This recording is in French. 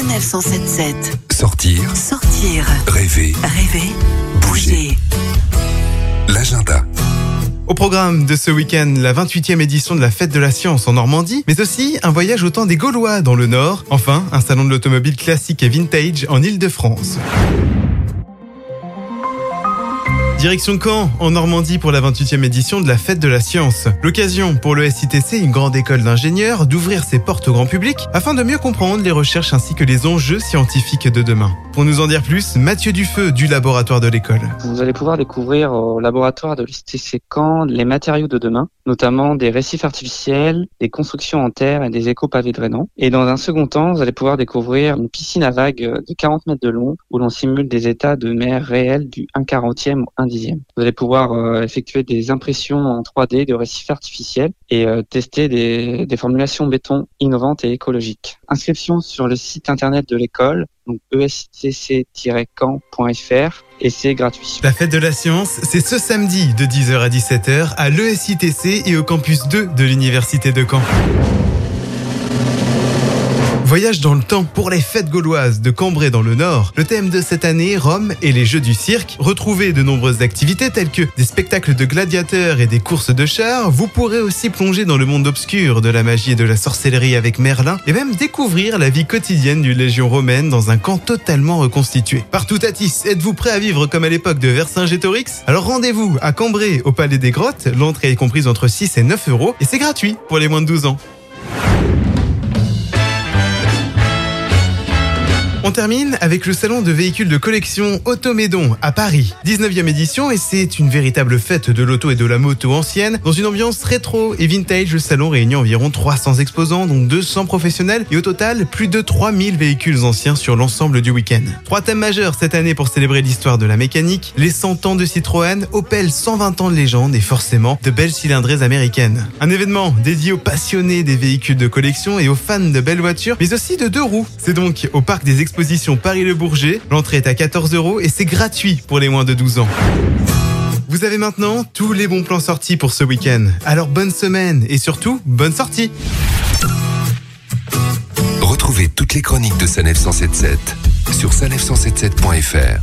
Sanef 177. Sortir, Sortir, rêver, rêver, Bouger. bouger. l'agenda. Au programme de ce week-end, la 28e édition de la Fête de la Science en Normandie, mais aussi un voyage au temps des Gaulois dans le Nord. Enfin, un salon de l'automobile classique et vintage en Ile-de-France. Direction Caen, en Normandie pour la 28e édition de la Fête de la Science. L'occasion pour le SITC, une grande école d'ingénieurs, d'ouvrir ses portes au grand public afin de mieux comprendre les recherches ainsi que les enjeux scientifiques de demain. Pour nous en dire plus, Mathieu Dufeu du laboratoire de l'école. Vous allez pouvoir découvrir au laboratoire de l'ISTC Caen les matériaux de demain, notamment des récifs artificiels, des constructions en terre et des éco-pavés drainants. Et dans un second temps, vous allez pouvoir découvrir une piscine à vagues de 40 mètres de long où l'on simule des états de mer réels du 1 quarantième au 1 Vous allez pouvoir euh, effectuer des impressions en 3D de récifs artificiels et euh, tester des, des formulations béton innovantes et écologiques. Inscription sur le site internet de l'école, donc E estc-camp.fr et c'est gratuit. La fête de la science, c'est ce samedi de 10h à 17h à l'ESITC et au campus 2 de l'Université de Caen. Voyage dans le temps pour les fêtes gauloises de Cambrai dans le Nord. Le thème de cette année, Rome et les jeux du cirque. Retrouvez de nombreuses activités telles que des spectacles de gladiateurs et des courses de chars. Vous pourrez aussi plonger dans le monde obscur de la magie et de la sorcellerie avec Merlin et même découvrir la vie quotidienne d'une légion romaine dans un camp totalement reconstitué. Partout à Tis, êtes-vous prêt à vivre comme à l'époque de Vercingétorix? Alors rendez-vous à Cambrai au Palais des Grottes. L'entrée est comprise entre 6 et 9 euros et c'est gratuit pour les moins de 12 ans. Termine avec le salon de véhicules de collection Automédon à Paris. 19e édition et c'est une véritable fête de l'auto et de la moto ancienne. Dans une ambiance rétro et vintage, le salon réunit environ 300 exposants, dont 200 professionnels et au total plus de 3000 véhicules anciens sur l'ensemble du week-end. Trois thèmes majeurs cette année pour célébrer l'histoire de la mécanique, les 100 ans de Citroën, Opel 120 ans de légende et forcément de belles cylindrées américaines. Un événement dédié aux passionnés des véhicules de collection et aux fans de belles voitures, mais aussi de deux roues. C'est donc au parc des expositions Paris-le-Bourget. L'entrée est à 14 euros et c'est gratuit pour les moins de 12 ans. Vous avez maintenant tous les bons plans sortis pour ce week-end. Alors bonne semaine et surtout bonne sortie. Retrouvez toutes les chroniques de Sanef 177 sur sanef177.fr.